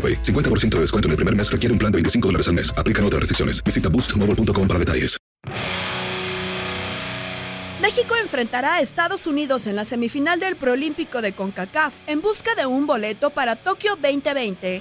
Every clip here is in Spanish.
AroPay. 50% de descuento en el primer mes requiere un plan de 25 dólares al mes. Aplican otras restricciones. Visita boostmobile.com para detalles. México enfrentará a Estados Unidos en la semifinal del Proolímpico de CONCACAF en busca de un boleto para Tokio 2020.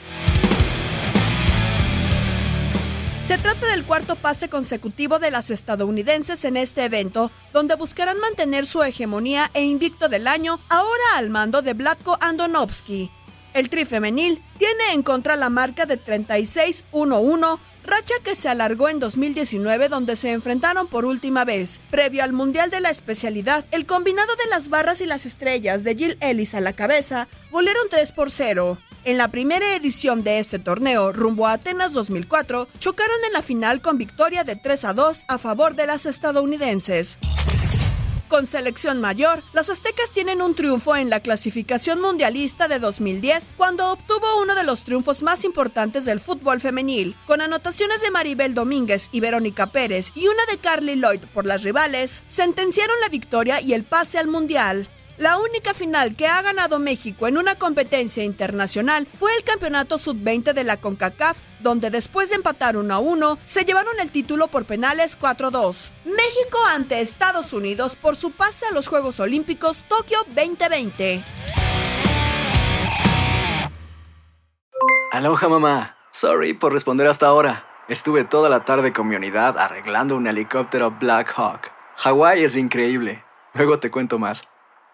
Se trata del cuarto pase consecutivo de las estadounidenses en este evento, donde buscarán mantener su hegemonía e invicto del año, ahora al mando de Vlatko Andonovsky. El tri femenil tiene en contra la marca de 36-1-1, racha que se alargó en 2019 donde se enfrentaron por última vez. Previo al Mundial de la especialidad, el combinado de las barras y las estrellas de Jill Ellis a la cabeza volieron 3 por 0. En la primera edición de este torneo, rumbo a Atenas 2004, chocaron en la final con victoria de 3 a 2 a favor de las estadounidenses. Con selección mayor, las aztecas tienen un triunfo en la clasificación mundialista de 2010 cuando obtuvo uno de los triunfos más importantes del fútbol femenil, con anotaciones de Maribel Domínguez y Verónica Pérez y una de Carly Lloyd por las rivales, sentenciaron la victoria y el pase al mundial. La única final que ha ganado México en una competencia internacional fue el Campeonato Sub-20 de la CONCACAF, donde después de empatar 1 a 1, se llevaron el título por penales 4-2. México ante Estados Unidos por su pase a los Juegos Olímpicos Tokio 2020. Aloha mamá. Sorry por responder hasta ahora. Estuve toda la tarde con mi unidad arreglando un helicóptero Black Hawk. Hawái es increíble. Luego te cuento más.